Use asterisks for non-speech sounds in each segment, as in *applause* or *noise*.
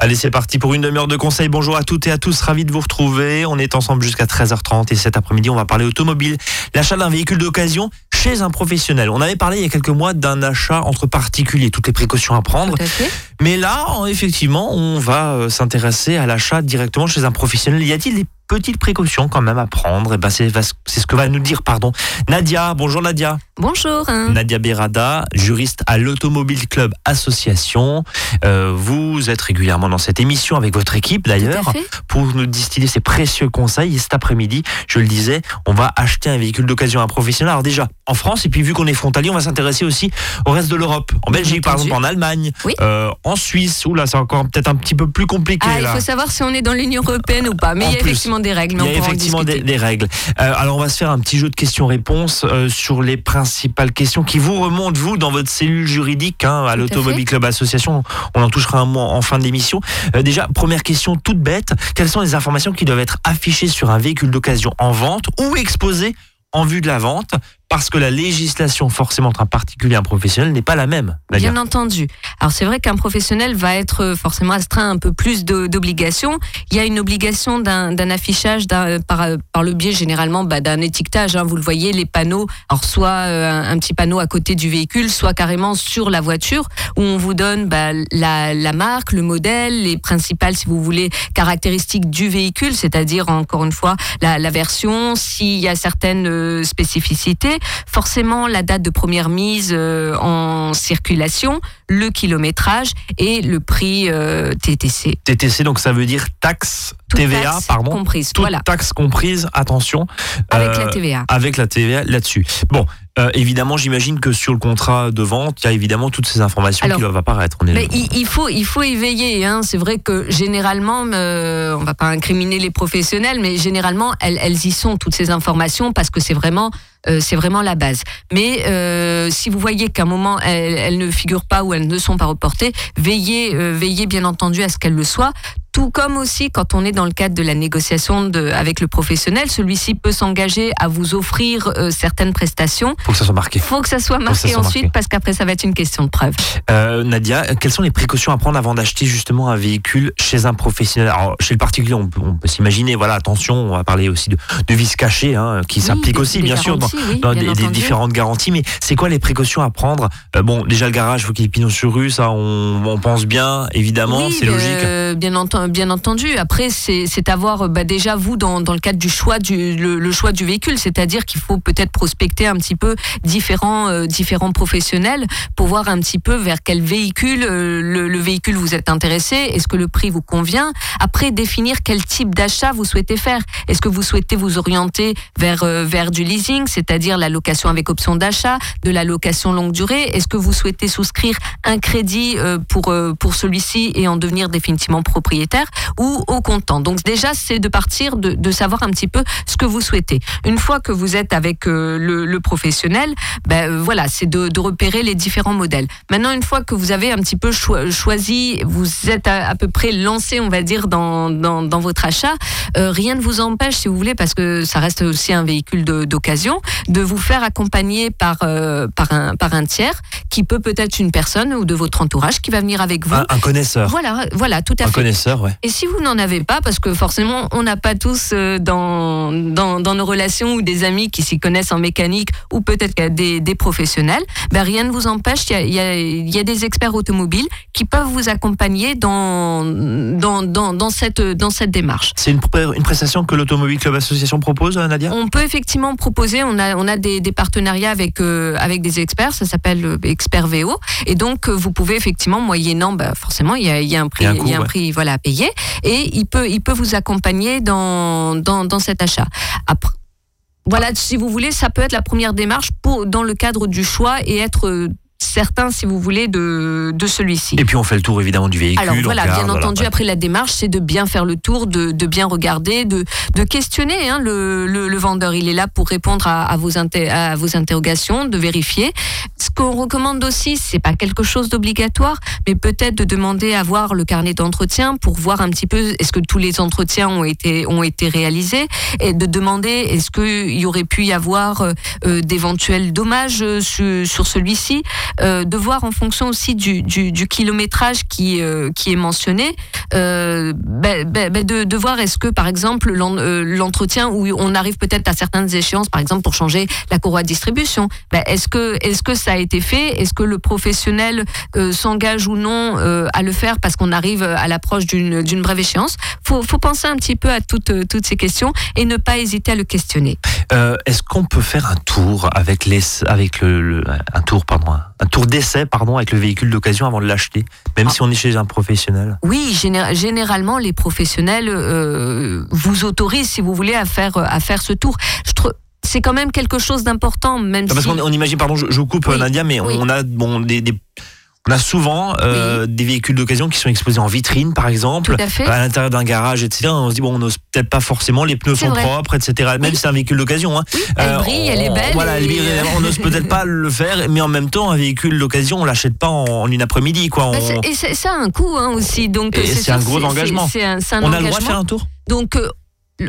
Allez, c'est parti pour une demi-heure de conseils. Bonjour à toutes et à tous, ravi de vous retrouver. On est ensemble jusqu'à 13h30 et cet après-midi, on va parler automobile. L'achat d'un véhicule d'occasion chez un professionnel. On avait parlé il y a quelques mois d'un achat entre particuliers, toutes les précautions à prendre. Mais là, effectivement, on va euh, s'intéresser à l'achat directement chez un professionnel. Y a-t-il des petites précautions quand même à prendre. Et eh ben c'est ce que va nous dire pardon Nadia. Bonjour Nadia. Bonjour. Nadia Berada, juriste à l'Automobile Club Association. Euh, vous êtes régulièrement dans cette émission avec votre équipe d'ailleurs pour nous distiller ces précieux conseils. Et cet après-midi, je le disais, on va acheter un véhicule d'occasion à un professionnel. Alors déjà en France et puis vu qu'on est frontalier, on va s'intéresser aussi au reste de l'Europe. En Belgique par exemple, en Allemagne, euh, en Suisse. Où là c'est encore peut-être un petit peu plus compliqué. Ah, il faut savoir si on est dans l'Union européenne ou pas. Mais il y a effectivement des règles. il y a effectivement des, règles. Euh, alors on va se faire un petit jeu de questions-réponses euh, sur les principales questions qui vous remontent, vous, dans votre cellule juridique hein, à l'Automobile Club Association. On en touchera un mot en fin d'émission. Euh, déjà, première question toute bête. Quelles sont les informations qui doivent être affichées sur un véhicule d'occasion en vente ou exposées en vue de la vente? Parce que la législation forcément entre un particulier et un professionnel n'est pas la même. Bien entendu. Alors c'est vrai qu'un professionnel va être forcément astreint un peu plus d'obligations. Il y a une obligation d'un affichage par, par le biais généralement bah, d'un étiquetage. Hein. Vous le voyez, les panneaux, alors soit euh, un, petit panneau à côté du véhicule, soit carrément sur la voiture où on vous donne bah, la, marque, le modèle, les principales, si vous voulez, caractéristiques du véhicule, c'est-à-dire encore une fois la, version, s'il y a certaines euh, spécificités forcément la date de première mise euh, en circulation, le kilométrage et le prix euh, TTC. TTC, donc ça veut dire taxe TVA, pardon. Comprise, Toute taxe comprise, attention. Avec la TVA. Avec la TVA là-dessus. Bon, euh, évidemment, j'imagine que sur le contrat de vente, il y a évidemment toutes ces informations qui doivent apparaître. On est mais il, faut, il faut y veiller. Hein. C'est vrai que généralement, euh, on va pas incriminer les professionnels, mais généralement, elles, elles y sont toutes ces informations parce que c'est vraiment, euh, c'est vraiment la base. Mais si vous voyez qu'à un moment elles, elles, ne figurent pas ou elles ne sont pas reportées, veillez, veillez bien entendu à ce qu'elles le soient. Tout comme aussi quand on est dans le cadre de la négociation de, avec le professionnel, celui-ci peut s'engager à vous offrir euh, certaines prestations. Faut que ça soit marqué. Faut que ça soit marqué ensuite parce qu'après ça va être une question de preuve. Euh, Nadia, quelles sont les précautions à prendre avant d'acheter justement un véhicule chez un professionnel? Alors chez le particulier, on, peut s'imaginer, voilà, attention, on va parler aussi de, de vis cachés hein, qui s'appliquent aussi bien sûr dans, des, différentes garanties. Mais c'est quoi les précautions à prendre? Euh, Bon, déjà le garage, faut qu'il y ait pignon sur rue, ça on, on pense bien, évidemment, c'est logique. bien entendu bien entendu. Après, c'est avoir bah, déjà vous dans, le cadre du choix du le, choix du véhicule, c'est-à-dire qu'il faut peut-être prospecter un petit peu différents euh, différents professionnels pour voir un petit peu vers quel véhicule euh, le, véhicule vous êtes intéressé. Est-ce que le prix vous convient? Après, définir quel type d'achat vous souhaitez faire. Est-ce que vous souhaitez vous orienter vers euh, vers du leasing, c'est-à-dire la location avec option d'achat, de la location longue durée? Est-ce que vous souhaitez souscrire un crédit pour pour celui-ci et en devenir définitivement propriétaire? Ou au comptant. Donc déjà, c'est de partir de, de, savoir un petit peu ce que vous souhaitez. Une fois que vous êtes avec euh, le, le, professionnel, ben euh, voilà, c'est de, de, repérer les différents modèles. Maintenant, une fois que vous avez un petit peu choisi, vous êtes à, peu près lancé, on va dire, dans, dans, dans votre achat, euh, rien ne vous empêche, si vous voulez, parce que ça reste aussi un véhicule d'occasion, de vous faire accompagner par, par, un, par un tiers qui peut peut-être une personne ou de votre entourage qui va venir avec vous. Un, connaisseur. Voilà, voilà, tout à fait. Un connaisseur, ouais. Et si vous n'en avez pas, parce que forcément, on n'a pas tous euh, dans, dans, dans, nos relations ou des amis qui s'y connaissent en mécanique ou peut-être des, des professionnels, ben rien ne vous empêche. Il y a, il y, a, il y a des experts automobiles qui peuvent vous accompagner dans, dans, dans, dans cette, dans cette démarche. C'est une, une prestation que l'Automobile Club Association propose, Nadia? On peut effectivement proposer. On a, on a des, des partenariats avec, euh, avec des experts. Ça s'appelle euh, Expert VO. Et donc, vous pouvez effectivement, moyennant, ben, forcément, il y a, y a un prix, il y a un, prix voilà, à payer et il peut, il peut vous accompagner dans, dans, dans cet achat. Après, voilà, si vous voulez, ça peut être la première démarche pour, dans le cadre du choix et être certains, si vous voulez, de, de celui-ci. Et puis on fait le tour évidemment du véhicule. Alors voilà, bien entendu, après la démarche, c'est de bien faire le tour, de, de bien regarder, de, de questionner hein, le, le, le, vendeur. Il est là pour répondre à, à, vos, à vos interrogations, de vérifier. Ce qu'on recommande aussi, c'est pas quelque chose d'obligatoire, mais peut-être de demander à voir le carnet d'entretien pour voir un petit peu est-ce que tous les entretiens ont été, ont été réalisés et de demander est-ce qu'il y aurait pu y avoir euh, d'éventuels dommages sur, sur celui-ci. De voir en fonction aussi du, du, kilométrage qui, qui est mentionné, ben, ben, ben, de, de voir est-ce que par exemple l'entretien où on arrive peut-être à certaines échéances, par exemple pour changer la courroie de distribution, ben, est-ce que est-ce que ça a été fait? Est-ce que le professionnel s'engage ou non à le faire parce qu'on arrive à l'approche d'une brève échéance? Faut faut penser un petit peu à toutes toutes ces questions et ne pas hésiter à le questionner. Euh, est-ce qu'on peut faire un tour avec les, avec le, un tour pardon, un tour d'essai pardon avec le véhicule d'occasion avant de l'acheter, même ah. si on est chez un professionnel Oui, généralement les professionnels euh, vous autorisent si vous voulez à faire à faire ce tour. Je c'est quand même quelque chose d'important, même Parce si... qu'on on imagine, pardon, je, vous coupe Nadia, mais on a bon des on a souvent euh, des véhicules d'occasion qui sont exposés en vitrine, par exemple, à, l'intérieur d'un garage, etc. On se dit bon, on n'ose peut-être pas forcément, les pneus sont propres, etc. Même si c'est un véhicule d'occasion. Hein. Elle euh, brille, elle est belle. Voilà, on n'ose peut-être pas le faire, mais en même temps, un véhicule d'occasion, on l'achète pas en, une après-midi, quoi. Bah, et ça a un coût hein, aussi, donc c'est un gros engagement. on a le droit de faire un tour. Donc euh,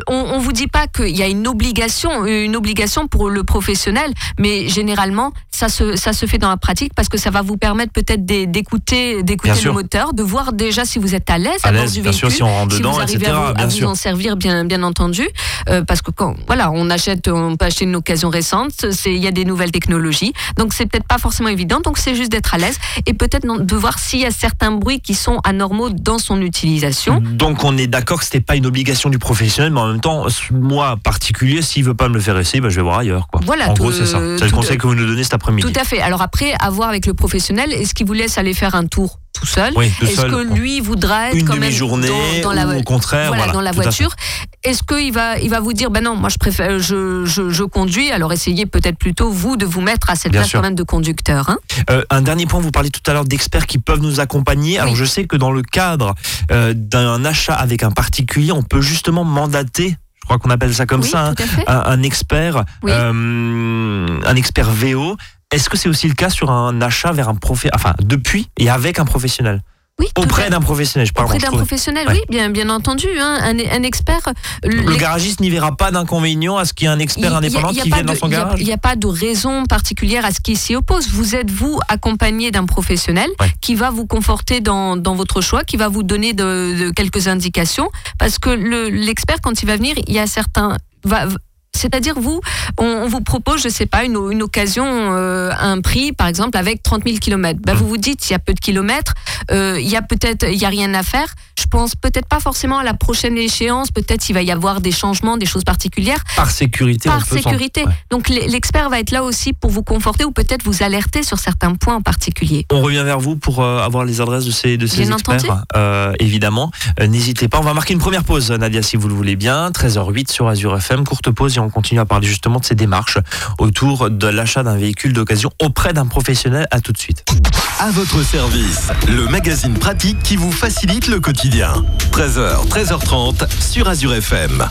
on, ne vous dit pas qu'il y a une obligation, une obligation pour le professionnel, mais généralement ça se ça se fait dans la pratique parce que ça va vous permettre peut-être d'écouter d'écouter le moteur, de voir déjà si vous êtes à l'aise à, bord du véhicule, sûr, si on rentre dedans, vous arrivez à, vous, en servir bien bien entendu, euh, parce que quand voilà on achète, on peut acheter une occasion récente, c'est il y a des nouvelles technologies, donc c'est peut-être pas forcément évident, donc c'est juste d'être à l'aise et peut-être de voir s'il y a certains bruits qui sont anormaux dans son utilisation. Donc on est d'accord que c'était pas une obligation du professionnel en même temps, moi particulier, s'il veut pas me le faire essayer, bah, je vais voir ailleurs. Quoi. Voilà, en gros, c'est ça. C'est le conseil que vous nous donnez cet après-midi. Tout à fait. Alors après, à voir avec le professionnel, est-ce qu'il vous laisse aller faire un tour? Tout seul Est-ce que lui voudra être une quand même journée dans, la, au contraire voilà, dans la voiture Est-ce qu'il va, il va vous dire ben non, moi je préfère, je, je, conduis. Alors essayez peut-être plutôt vous de vous mettre à cette place quand même de conducteur. Hein. Euh, un dernier point, vous parlez tout à l'heure d'experts qui peuvent nous accompagner. Alors je sais que dans le cadre euh, d'un achat avec un particulier, on peut justement mandater je crois qu'on appelle ça comme ça, hein, un, expert, euh, un expert VO. Est-ce que c'est aussi le cas sur un achat vers un professionnel, enfin depuis et avec un professionnel? Oui, auprès d'un professionnel, je parle. Auprès d'un professionnel, oui, bien, bien entendu. Hein, un, un, expert. Le garagiste n'y verra pas d'inconvénient à ce qu'il y ait un expert indépendant qui vienne dans son garage? Il n'y a, pas de raison particulière à ce qui s'y oppose. Vous êtes vous accompagné d'un professionnel qui va vous conforter dans, dans, votre choix, qui va vous donner de, de quelques indications, parce que l'expert quand il va venir, il y a certains va, c'est-à-dire vous, on, vous propose, je sais pas, une, une occasion, euh, un prix, par exemple, avec 30 000 kilomètres. Ben, vous vous dites, il y a peu de kilomètres, euh, il y a peut-être, il a rien à faire. Je pense peut-être pas forcément à la prochaine échéance. Peut-être il va y avoir des changements, des choses particulières. Par sécurité. Par sécurité. Donc l'expert va être là aussi pour vous conforter ou peut-être vous alerter sur certains points en particulier. On revient vers vous pour euh, avoir les adresses de ces de ces experts. Euh, évidemment, n'hésitez pas. On va marquer une première pause, Nadia, si vous le voulez bien. 13h08 sur Azure FM. Courte pause on continue à parler justement de ces démarches autour de l'achat d'un véhicule d'occasion auprès d'un professionnel. À tout de suite. À votre service, le magazine pratique qui vous facilite le quotidien. 13h, 13h30 sur Azure FM.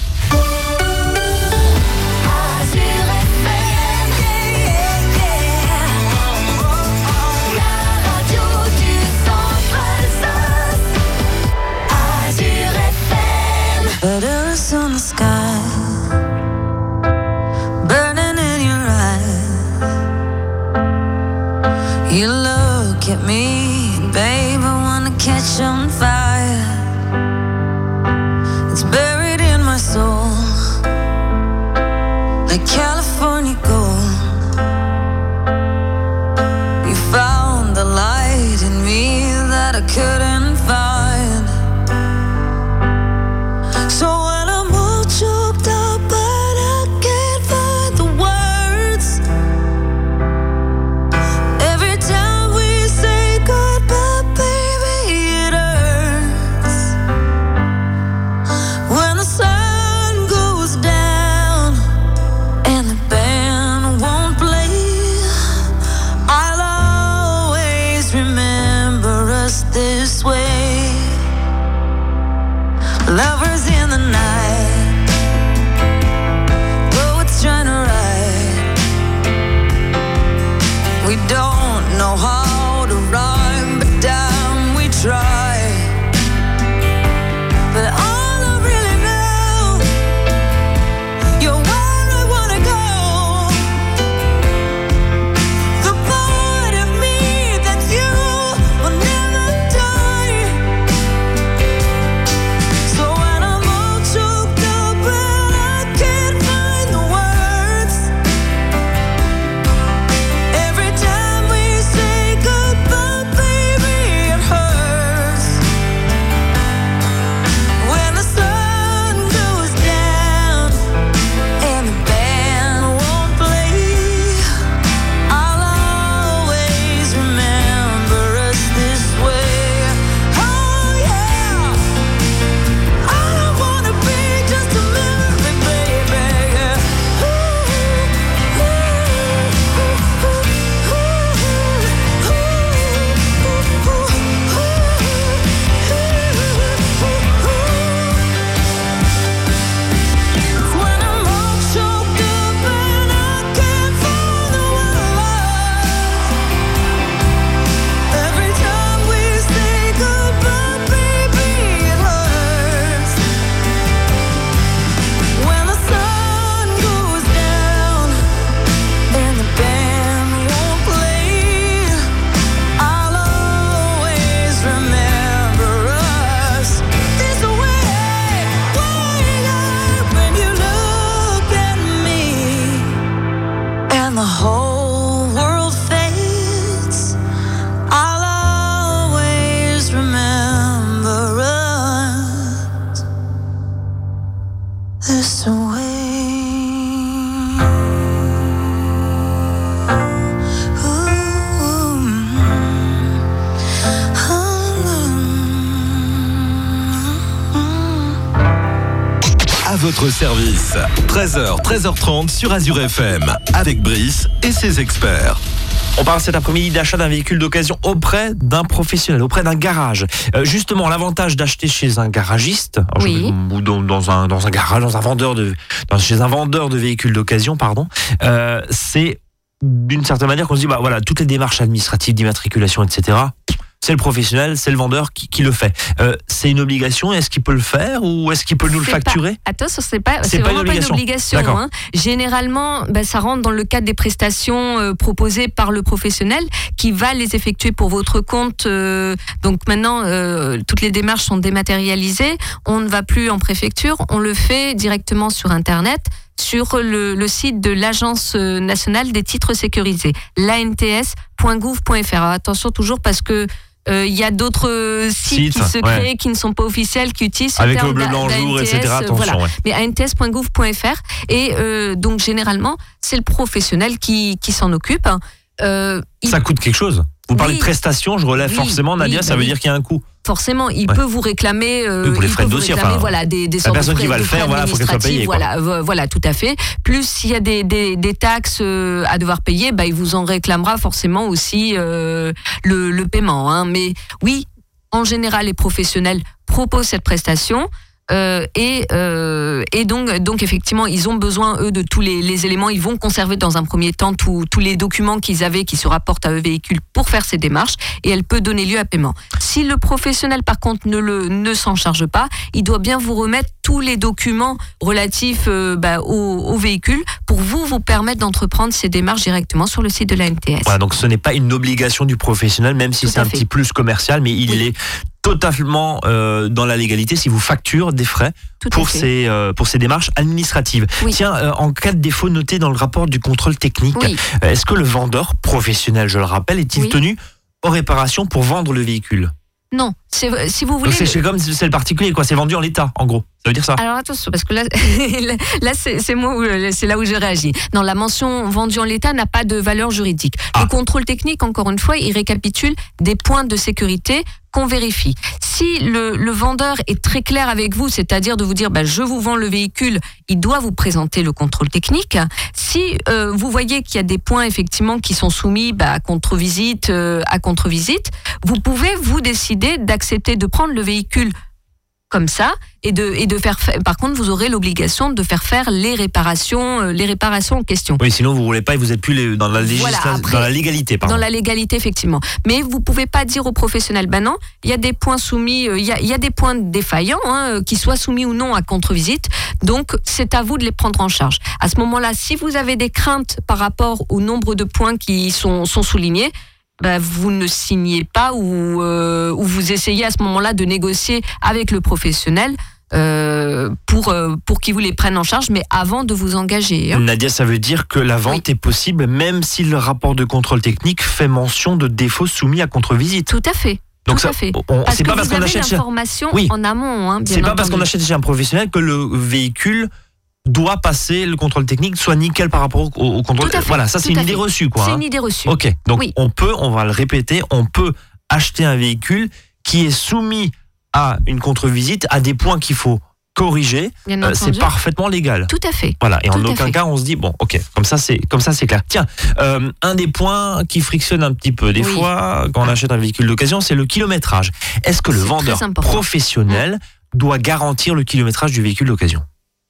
13h, 13h30 sur Azure FM, avec Brice et ses experts. On parle cet après-midi d'achat d'un véhicule d'occasion auprès d'un professionnel, auprès d'un garage. Euh, justement, l'avantage d'acheter chez un garagiste, je- Oui. ou dans, dans un, dans un garage, dans un vendeur de, dans- chez un vendeur de véhicules d'occasion, pardon, euh, c'est d'une certaine manière qu'on se dit, bah voilà, toutes les démarches administratives d'immatriculation, etc. C'est le professionnel, c'est le vendeur qui, qui le fait. Euh, c'est une obligation. Est-ce qu'il peut le faire ou est-ce qu'il peut nous le pas- facturer? Attention, c'est pas, C'est pas une vraiment pas une obligation. hein. Généralement, ben, ça rentre dans le cadre des prestations euh, proposées par le professionnel qui va les effectuer pour votre compte. euh, donc maintenant, toutes les démarches sont dématérialisées. On ne va plus en préfecture, on le fait directement sur Internet sur le, le site de l'Agence nationale des titres sécurisés, l'ANTS.gouv.fr. Attention toujours parce que euh, il y a d'autres euh, sites, Sites, qui se ouais. créent, qui ne sont pas officiels, qui utilisent ce Avec terme le bleu blanc jour, etc. d'ANTS, Attention. voilà ouais. mais ants.gouv.fr et euh, donc généralement c'est le professionnel qui, qui s'en occupe. Euh, il- Ça coûte quelque chose. Vous parlez Oui. de prestations, je relève Oui, forcément, oui, Nadia, bah ça veut oui. dire qu'il y a un coût. Forcément, il Ouais. peut vous réclamer, euh, pour les il frais peut vous dossier, réclamer, enfin, voilà, des, des sortes personne de qui va le faire, voilà, faut qu'elle soit payée, quoi. Voilà, vo- voilà, tout à fait. Plus s'il y a des, des, des taxes euh, à devoir payer, bah, il vous en réclamera forcément aussi euh, le, le paiement. Hein. Mais oui, en général, les professionnels proposent cette prestation. Euh, et, euh, et donc, donc effectivement, ils ont besoin eux de tous les, les éléments. Ils vont conserver dans un premier temps tous les documents qu'ils avaient, qui se rapportent à eux véhicule pour faire ces démarches, et elle peut donner lieu à paiement. Si le professionnel, par contre, ne le ne s'en charge pas, il doit bien vous remettre tous les documents relatifs euh, bah, au, au véhicule pour vous vous permettre d'entreprendre ces démarches directement sur le site de la NTS. Voilà, donc ce n'est pas une obligation du professionnel, même si c'est un fait. petit plus commercial, mais il Oui. est totalement euh, dans la légalité si vous facture des frais Tout pour ces, euh, pour ces démarches administratives. Oui. Tiens, euh, en cas de défaut noté dans le rapport du contrôle technique, Oui. est-ce que le vendeur professionnel, je le rappelle, est-il Oui. tenu aux réparations pour vendre le véhicule? Non, si vous voulez. C'est comme c'est le particulier, quoi. C'est vendu en l'état, en gros. Ça veut dire ça Alors attention, parce que là, *laughs* là c'est moi, où- c'est là où je réagis. Non, la mention vendue en l'état n'a pas de valeur juridique. Ah. Le contrôle technique, encore une fois, il récapitule des points de sécurité qu'on vérifie. Si le, le vendeur est très clair avec vous, c'est-à-dire de vous dire, bah, je vous vends le véhicule, il doit vous présenter le contrôle technique. Si euh, vous voyez qu'il y a des points effectivement qui sont soumis bah, à contre-visite, euh, à contre-visite, vous pouvez vous décider d'accepter de prendre le véhicule comme ça et de et de faire fa- par contre vous aurez l'obligation de faire faire les réparations euh, les réparations en question. Oui, sinon vous roulez pas et vous êtes plus les- dans la législation, dans la légalité, pardon. dans la légalité effectivement. Mais vous pouvez pas dire aux professionnels ben non il y a des points soumis euh, il y a, il y a des points défaillants hein, euh, qui soient soumis ou non à contre-visite. Donc c'est à vous de les prendre en charge. À ce moment-là si vous avez des craintes par rapport au nombre de points qui sont sont soulignés ben, vous ne signez pas ou, euh, ou vous essayez à ce moment-là de négocier avec le professionnel euh, pour, euh, pour qu'il vous les prenne en charge, mais avant de vous engager. hein. Nadia, ça veut dire que la vente est possible même si le rapport de contrôle technique fait mention de défauts soumis à contre-visite. Tout à fait. Donc tout ça, à fait. on- Parce c'est que pas parce qu'on achète chez Oui. en amont. Hein, c'est pas parce qu'on achète chez un professionnel que le véhicule doit passer le contrôle technique soit nickel par rapport au, au contrôle. Fait, Voilà, ça c'est une idée fait. reçue quoi. C'est hein. une idée reçue. Ok, donc Oui. on peut, on va le répéter, on peut acheter un véhicule qui est soumis à une contre-visite, à des points qu'il faut corriger. Euh, c'est parfaitement légal. Tout à fait. Voilà, et en Tout aucun fait. cas on se dit bon, ok, comme ça c'est comme ça c'est clair. Tiens, euh, un des points qui frictionne un petit peu des Oui. fois quand on achète un véhicule d'occasion, c'est le kilométrage. Est-ce que le vendeur professionnel doit garantir le kilométrage du véhicule d'occasion?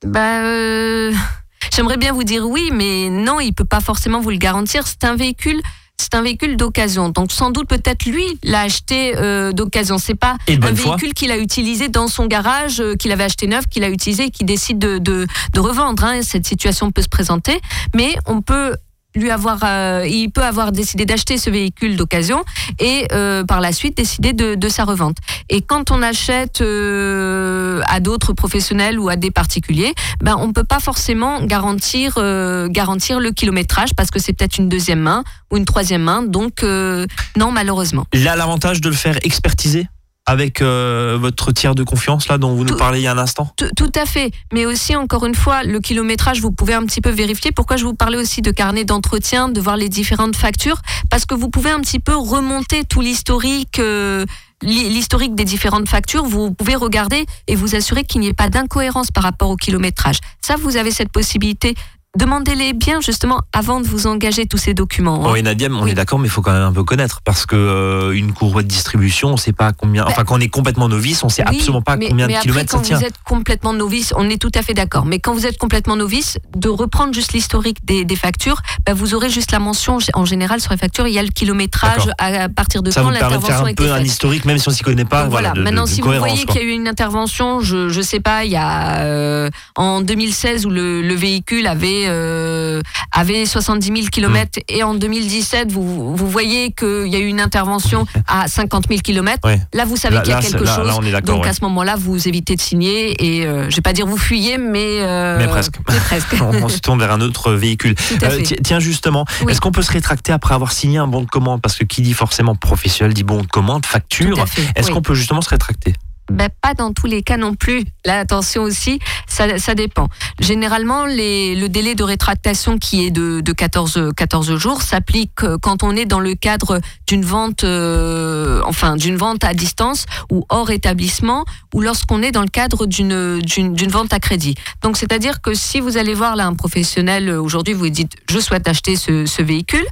Bah, euh, *laughs* j'aimerais bien vous dire oui, mais non, il peut pas forcément vous le garantir. C'est un véhicule. C'est un véhicule d'occasion, donc sans doute peut-être lui l'a acheté euh, d'occasion. C'est pas un véhicule qu'il a utilisé dans son garage, euh, qu'il avait acheté neuf, qu'il a utilisé et qui décide de, de, de revendre. hein. Cette situation peut se présenter, mais on peut lui avoir, euh, il peut avoir décidé d'acheter ce véhicule d'occasion et euh, par la suite décider de, de sa revente. Et quand on achète euh, à d'autres professionnels ou à des particuliers, ben on peut pas forcément garantir euh, garantir le kilométrage parce que c'est peut-être une deuxième main ou une troisième main. Donc euh, non malheureusement. Là, l'avantage de le faire expertiser avec euh, votre tiers de confiance là dont vous nous parlez il y a un instant? Tout, tout à fait. Mais aussi, encore une fois, le kilométrage, vous pouvez un petit peu vérifier. Pourquoi je vous parlais aussi de carnet d'entretien, de voir les différentes factures? Parce que vous pouvez un petit peu remonter tout l'historique. euh, l'historique des différentes factures, vous pouvez regarder et vous assurer qu'il n'y ait pas d'incohérence par rapport au kilométrage. Ça, vous avez cette possibilité demandez-les bien justement avant de vous engager tous ces documents. Hein. Oui, Nadia, on est d'accord, mais il faut quand même un peu connaître parce que euh, une courroie de distribution, on sait pas combien. Bah, enfin, quand on est complètement novice, on sait absolument pas combien de kilomètres ça tient. Quand vous êtes complètement novice, on est tout à fait d'accord. Mais quand vous êtes complètement novice, de reprendre juste l'historique des, factures, bah, vous aurez juste la mention en général sur les factures. Il y a le kilométrage à, partir de quand l'intervention a été faite. un peu un historique, même si on s'y connaît pas. voilà. Maintenant, si vous voyez qu'il y a eu une intervention, je je sais pas, il y a euh, en 2016 où le, le véhicule avait euh, avait 70 000 km et en 2017, vous, vous voyez qu'il y a eu une intervention à 50 000 km. Là, vous savez qu'il y a quelque chose. donc à ce moment-là, vous évitez de signer et euh, je ne vais pas dire vous fuyez, mais, euh, mais presque. *laughs* on, se tourne vers un autre véhicule. Euh, tiens, justement, est-ce qu'on peut se rétracter après avoir signé un bon de commande? Parce que qui dit forcément professionnel dit bon de commande, facture. Est-ce qu'on peut justement se rétracter? Ben, pas dans tous les cas non plus. Là, attention aussi, ça, ça dépend. Généralement, les, le délai de rétractation qui est de, de 14, 14 jours s'applique euh, quand on est dans le cadre d'une vente, euh, enfin, d'une vente à distance ou hors établissement ou lorsqu'on est dans le cadre d'une, d'une, vente à crédit. Donc, c'est-à-dire que si vous allez voir là un professionnel euh, aujourd'hui, vous dites, je souhaite acheter ce, ce véhicule,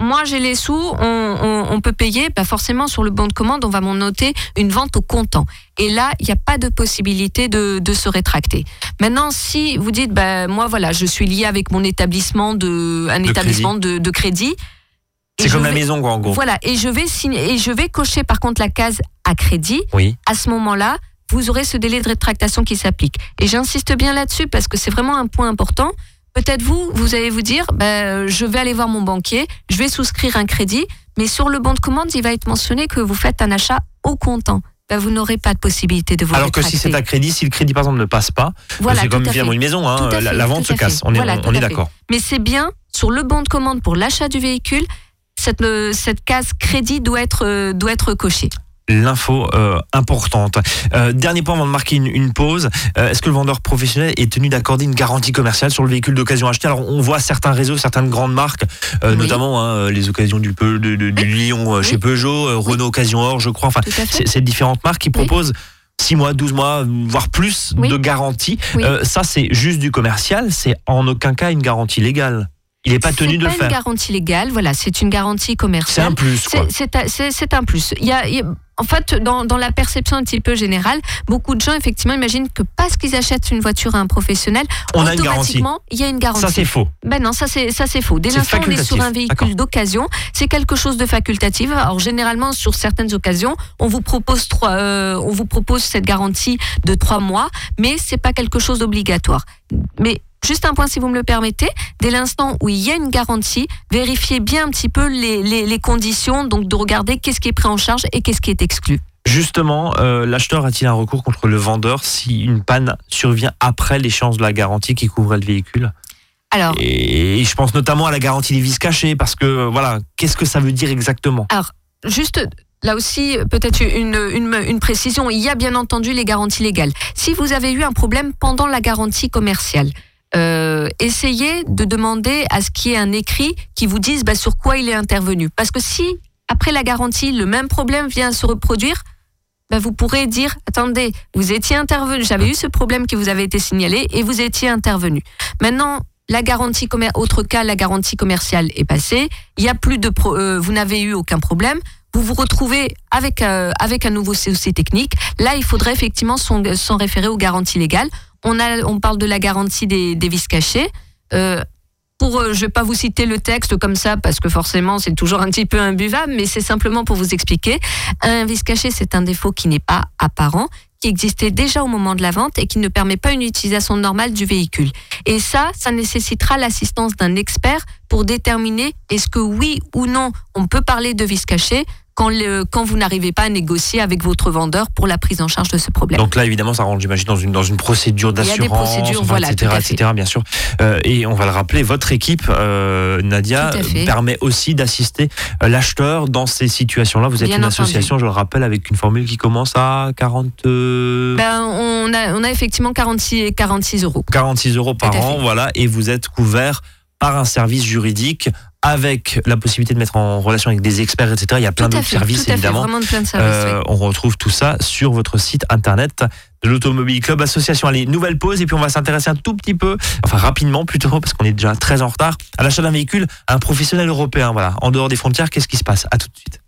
moi j'ai les sous, on, peut payer, bah forcément sur le bon de commande, on va m'en noter une vente au comptant. Et là, il n'y a pas de possibilité de, se rétracter. Maintenant, si vous dites, bah, moi voilà, je suis lié avec mon établissement de, un établissement de, crédit. C'est comme la maison, quoi, en gros. Voilà, et je vais signer, et je vais cocher par contre la case à crédit. Oui. À ce moment-là, vous aurez ce délai de rétractation qui s'applique. Et j'insiste bien là-dessus parce que c'est vraiment un point important. Peut-être vous, vous allez vous dire, ben, je vais aller voir mon banquier, je vais souscrire un crédit, mais sur le bon de commande, il va être mentionné que vous faites un achat au comptant. Ben, vous n'aurez pas de possibilité de vous Alors que si c'est un crédit, si le crédit par exemple ne passe pas, c'est comme une maison, hein, la, vente se casse. On est, on, est d'accord. Mais c'est bien sur le bon de commande pour l'achat du véhicule, cette, euh, cette case crédit doit être, euh, doit être cochée l'info euh, importante. Euh, dernier point avant de marquer une, pause. Euh, est-ce que le vendeur professionnel est tenu d'accorder une garantie commerciale sur le véhicule d'occasion acheté? Alors on voit certains réseaux, certaines grandes marques, notamment hein, les occasions du, Peu, de, Lyon chez Peugeot, Renault Occasion Or, je crois. Enfin, c'est différentes marques qui proposent 6 mois, 12 mois, voire plus de garantie. ça, c'est juste du commercial, c'est en aucun cas une garantie légale. Il n'est pas tenu de le faire. C'est une garantie légale, voilà, c'est une garantie commerciale. C'est un plus. C'est un plus. Il y a, en fait, dans, dans, la perception un petit peu générale, beaucoup de gens effectivement imaginent que parce qu'ils achètent une voiture à un professionnel, on automatiquement, il y a une garantie. Ça c'est faux. Ben non, ça c'est ça c'est faux. Dès l'instant on est sur un véhicule d'occasion, c'est quelque chose de facultatif. Alors généralement sur certaines occasions, on vous propose trois, euh, on vous propose cette garantie de trois mois, mais c'est pas quelque chose d'obligatoire. Mais Juste un point, si vous me le permettez. Dès l'instant où il y a une garantie, vérifiez bien un petit peu les, les, conditions, donc de regarder qu'est-ce qui est pris en charge et qu'est-ce qui est exclu. Justement, euh, l'acheteur a-t-il un recours contre le vendeur si une panne survient après l'échéance de la garantie qui couvrait le véhicule? Alors, et je pense notamment à la garantie des vis cachées, parce que voilà, qu'est-ce que ça veut dire exactement? Alors, juste Là aussi, peut-être une, une, une, précision. Il y a bien entendu les garanties légales. Si vous avez eu un problème pendant la garantie commerciale, euh, essayez de demander à ce qu'il y ait un écrit qui vous dise bah, sur quoi il est intervenu. Parce que si, après la garantie, le même problème vient se reproduire, bah, vous pourrez dire, attendez, vous étiez intervenu, j'avais eu ce problème qui vous avait été signalé et vous étiez intervenu. Maintenant, la garantie autre cas, la garantie commerciale est passée, il y a plus de euh, vous n'avez eu aucun problème. Vous vous retrouvez avec euh, avec un nouveau COC technique. Là, il faudrait effectivement s'en référer aux garanties légales on, a, on parle de la garantie des, des vis cachés. Euh, pour, euh, je vais pas vous citer le texte comme ça parce que forcément c'est toujours un petit peu imbuvable, mais c'est simplement pour vous expliquer. Un vis caché, c'est un défaut qui n'est pas apparent, qui existait déjà au moment de la vente et qui ne permet pas une utilisation normale du véhicule. Et ça, ça nécessitera l'assistance d'un expert pour déterminer est-ce que oui ou non on peut parler de vis caché quand, vous n'arrivez pas à négocier avec votre vendeur pour la prise en charge de ce problème. Donc là, évidemment, ça rentre, j'imagine, dans une, dans une procédure d'assurance, etc., etc., bien sûr. Euh, et on va le rappeler, votre équipe, euh, Nadia, permet aussi d'assister euh, l'acheteur dans ces situations-là. Vous êtes une association, je le rappelle, avec une formule qui commence à 40... Ben, on, a, on a effectivement 46, 46 euros. 46 euros par an, voilà, et vous êtes couvert par un service juridique avec la possibilité de mettre en relation avec des experts, etc. Il y a plein d'autres services, évidemment. Plein de services, euh, On retrouve tout ça sur votre site internet de l'Automobile Club Association. Allez, nouvelle pause et puis on va s'intéresser un tout petit peu, enfin rapidement plutôt, parce qu'on est déjà très en retard, à l'achat d'un véhicule à un professionnel européen. Voilà, en dehors des frontières, qu'est-ce qui se passe? À tout de suite.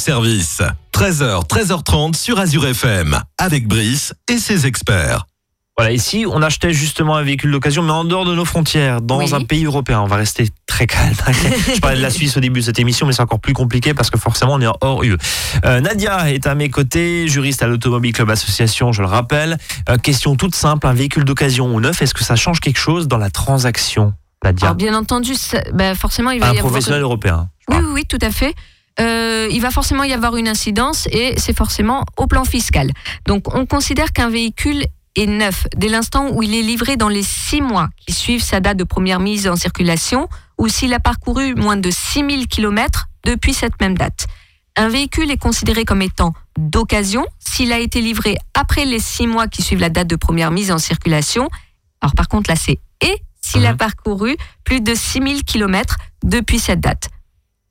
Service. 13h, 13h30 sur Azure FM, avec Brice et ses experts. Voilà, ici, on achetait justement un véhicule d'occasion, mais en dehors de nos frontières, dans un pays européen. On va rester très calme. *laughs* Je parlais de la Suisse au début de cette émission, mais c'est encore plus compliqué parce que forcément, on est hors UE. Euh, Nadia est à mes côtés, juriste à l'Automobile Club Association, je le rappelle. Euh, question toute simple, un véhicule d'occasion ou neuf, est-ce que ça change quelque chose dans la transaction Nadia? Alors, bien entendu, ben, forcément, il va un y avoir... Un professionnel européen. Oui, oui, oui, tout à fait. Euh, il va forcément y avoir une incidence et c'est forcément au plan fiscal. Donc on considère qu'un véhicule est neuf dès l'instant où il est livré dans les six mois qui suivent sa date de première mise en circulation ou s'il a parcouru moins de 6000 km depuis cette même date. Un véhicule est considéré comme étant d'occasion s'il a été livré après les six mois qui suivent la date de première mise en circulation. Alors par contre là c'est et s'il a mhm. parcouru plus de 6000 km depuis cette date.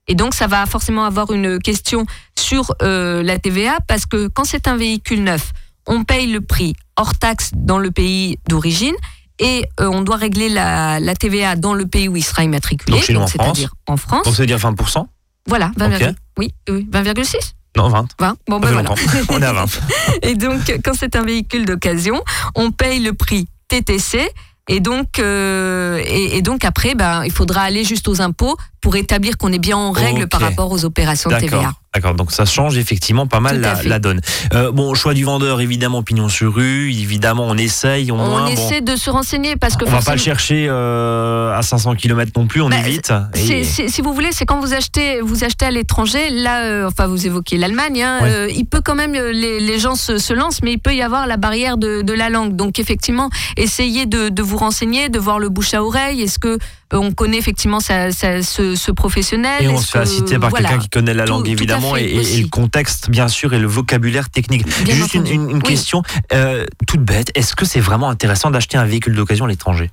Et donc, ça va forcément avoir une question sur euh, la TVA parce que quand c'est un véhicule neuf, on paye le prix hors taxe dans le pays d'origine et on doit régler la, TVA dans le pays où il sera immatriculé, c'est-à-dire en France. Donc ça veut dire 20% Voilà, 20, oui, oui 20,6 non, 20. 20. Bon, ben voilà. On est à 20. *laughs* et donc, quand c'est un véhicule d'occasion, on paye le prix TTC et donc, euh, et, donc après, ben, il faudra aller juste aux impôts pour établir qu'on est bien en règle par rapport aux opérations TVA. D'accord, donc ça change effectivement pas mal la, donne. Euh, bon, choix du vendeur, évidemment, pignon sur rue, évidemment, on essaye. on essaie de se renseigner parce que. On va pas le chercher euh, à 500 km non plus, on bah, évite. si vous voulez, c'est quand vous achetez, vous achetez à l'étranger, là, euh, enfin, vous évoquez l'Allemagne, hein, il peut quand même, les, gens se, lancent, mais il peut y avoir la barrière de, la langue. Donc, effectivement, essayez de, de, vous renseigner, de voir le bouche à oreille. Est-ce que on connaît effectivement ce, professionnel. Et on se fait citer par quelqu'un qui connaît la langue évidemment et, le contexte bien sûr et le vocabulaire technique. Juste une, question euh, toute bête, est-ce que c'est vraiment intéressant d'acheter un véhicule d'occasion à l'étranger?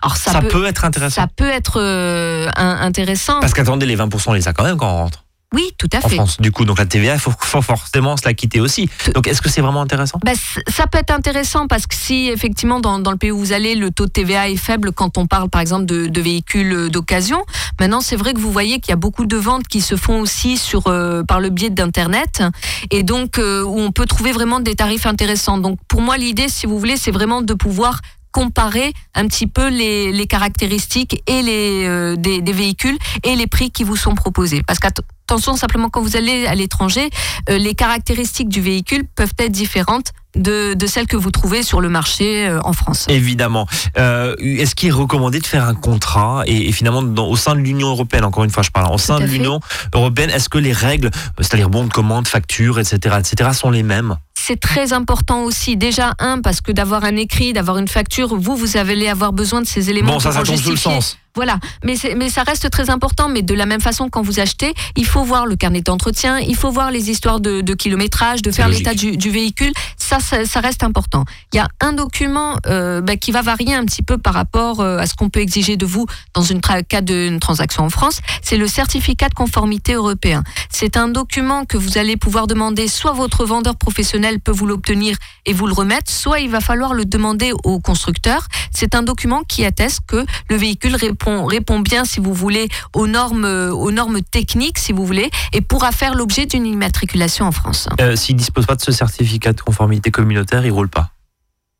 Alors ça, peut, être intéressant. Ça peut être euh, intéressant. Parce qu'attendez, les 20%, on les a quand même quand on rentre. Oui, tout à fait. En France, du coup, donc la TVA, il faut, forcément se la quitter aussi. Donc, est-ce que c'est vraiment intéressant? Bah, Ça peut être intéressant parce que si effectivement dans, le pays où vous allez, le taux de TVA est faible quand on parle par exemple de, véhicules d'occasion. Maintenant, c'est vrai que vous voyez qu'il y a beaucoup de ventes qui se font aussi sur euh, par le biais d'internet et donc euh, où on peut trouver vraiment des tarifs intéressants. Donc, pour moi, l'idée, si vous voulez, c'est vraiment de pouvoir comparer un petit peu les, caractéristiques et les euh, des, véhicules et les prix qui vous sont proposés. Parce qu'attention, simplement quand vous allez à l'étranger, euh, les caractéristiques du véhicule peuvent être différentes de, celles que vous trouvez sur le marché euh, en France. Évidemment. Est-ce qu'il est recommandé de faire un contrat et, finalement au sein de l'Union européenne, encore une fois je parle, au sein de l'Union européenne, est-ce que les règles, c'est-à-dire bon de commande, facture, etc., etc., sont les mêmes? C'est très important aussi. Déjà, un, parce que d'avoir un écrit, d'avoir une facture, vous, vous allez avoir besoin de ces éléments. Bon, ça, ça le sens. Voilà, mais, mais ça reste très important. Mais de la même façon, quand vous achetez, il faut voir le carnet d'entretien, il faut voir les histoires de, kilométrage, de faire l'état du, véhicule. Ça, ça, reste important. Il y a un document euh, bah, qui va varier un petit peu par rapport euh, à ce qu'on peut exiger de vous dans une cas d'une transaction en France. C'est le certificat de conformité européen. C'est un document que vous allez pouvoir demander. Soit votre vendeur professionnel peut vous l'obtenir et vous le remettre, soit il va falloir le demander au constructeur. C'est un document qui atteste que le véhicule répond répond, bien, si vous voulez, aux normes, aux normes techniques, si vous voulez, et pourra faire l'objet d'une immatriculation en France. Euh, S'il ne dispose pas de ce certificat de conformité communautaire, il roule pas.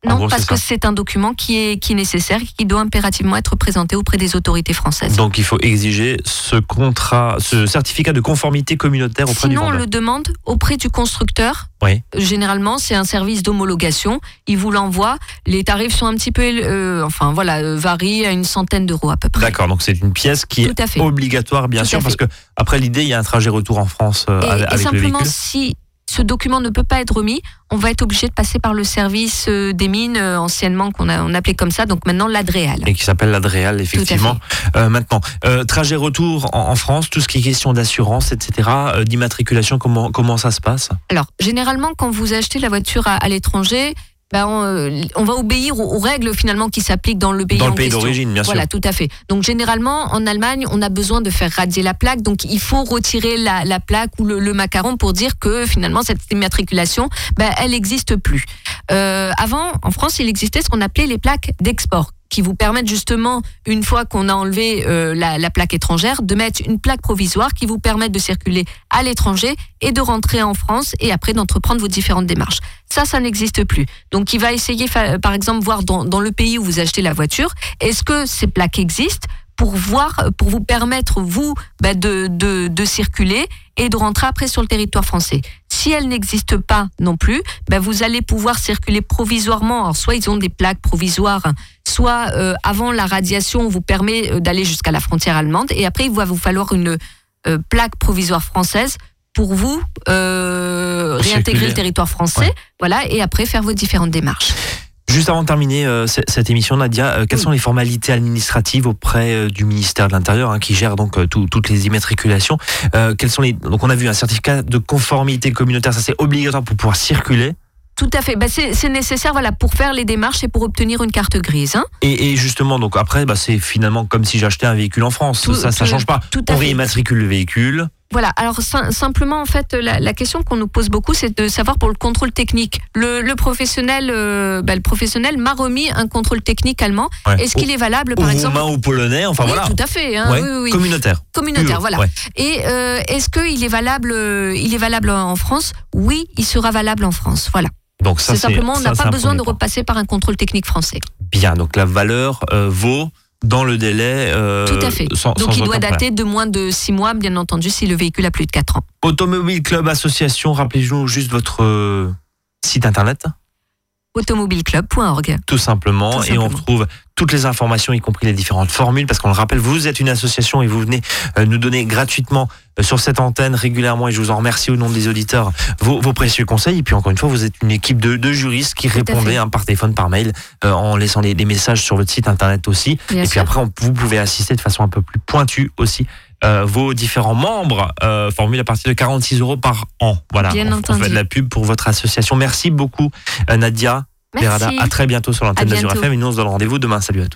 Non, parce que c'est un document qui est, qui est nécessaire et qui doit impérativement être présenté auprès des autorités françaises. Donc il faut exiger ce contrat, ce certificat de conformité communautaire auprès du vendeur. Sinon, on le demande auprès du constructeur. Oui. Généralement, c'est un service d'homologation. Il vous l'envoie. Les tarifs sont un petit peu, euh, enfin voilà, euh, varient à une centaine d'euros à peu près. D'accord, donc c'est une pièce qui est obligatoire, bien sûr, parce que après l'idée, il y a un trajet retour en France euh, avec et simplement, si ce document ne peut pas être remis, on va être obligé de passer par le service euh, des mines, euh, anciennement qu'on on appelait comme ça, donc maintenant l'Adréal. Et qui s'appelle l'Adréal, effectivement. Euh, maintenant, trajet retour en, France, tout ce qui est question d'assurance, etc., d'immatriculation, comment, comment ça se passe? Alors, généralement, quand vous achetez la voiture à l'étranger, ben, euh, on, va obéir aux, règles finalement qui s'appliquent dans le pays dans le pays d'origine, bien sûr. Voilà, tout à fait. Donc généralement en Allemagne, on a besoin de faire radier la plaque, donc il faut retirer la, plaque ou le, macaron pour dire que finalement cette immatriculation, ben, elle n'existe plus. Euh, avant, en France, il existait ce qu'on appelait les plaques d'export qui vous permettent justement, une fois qu'on a enlevé euh, la, plaque étrangère, de mettre une plaque provisoire qui vous permet de circuler à l'étranger et de rentrer en France et après d'entreprendre vos différentes démarches. Ça, ça n'existe plus. Donc, il va essayer, par exemple, voir dans, le pays où vous achetez la voiture, est-ce que ces plaques existent? Pour voir, pour vous permettre vous bah, de, de, circuler et de rentrer après sur le territoire français. Si elles n'existent pas non plus, bah, vous allez pouvoir circuler provisoirement. Alors, soit ils ont des plaques provisoires, soit euh, avant la radiation, on vous permet euh, d'aller jusqu'à la frontière allemande, et après il va vous falloir une euh, plaque provisoire française pour vous réintégrer le territoire français, voilà, et après faire vos différentes démarches. Juste avant de terminer euh, cette émission, Nadia, euh, quelles sont les formalités administratives auprès euh, du ministère de l'Intérieur hein, qui gère donc toutes les immatriculations Quels sont les donc on a vu un certificat de conformité communautaire, ça c'est obligatoire pour pouvoir circuler. Tout à fait. Bah, c'est nécessaire voilà, pour faire les démarches et pour obtenir une carte grise. Hein. Et, justement, donc après, bah, c'est finalement comme si j'achetais un véhicule en France. ça ne change pas. Tout on réimmatricule le véhicule. Voilà, alors simplement en fait la, question qu'on nous pose beaucoup c'est de savoir pour le contrôle technique. Le, professionnel euh, bah, le professionnel m'a remis un contrôle technique allemand. Est-ce qu'il est valable par exemple ou polonais, enfin oui, voilà. tout à fait. Hein, oui, Communautaire. Communautaire, voilà. Et euh, est-ce qu'il est valable il est valable en France? Oui, il sera valable en France. Voilà. Donc c'est simplement, on n'a pas besoin de repasser par un contrôle technique français. Bien, donc la valeur euh, vaut dans le délai. Euh, Tout à fait. Donc il doit dater de moins de 6 mois, bien entendu, si le véhicule a plus de 4 ans. Automobile Club Association, rappelez-nous juste votre euh, site internet automobileclub.org. Tout simplement, et on retrouve toutes les informations, y compris les différentes formules, parce qu'on le rappelle, vous êtes une association et vous venez euh, nous donner gratuitement euh, sur cette antenne régulièrement, et je vous en remercie au nom des auditeurs, vos, précieux conseils. Et puis encore une fois, vous êtes une équipe de, juristes qui répondez hein, par téléphone, par mail, euh, en laissant des, messages sur votre site internet aussi. et puis après, vous pouvez assister de façon un peu plus pointue aussi vos différents membres euh, formule à partir de 46 euros par an. Voilà, Bien on, entendu. fait de la pub pour votre association. Merci beaucoup Nadia. Merci. À très bientôt sur l'antenne d'Azur FM et nous on se donne rendez-vous demain. Salut à tous.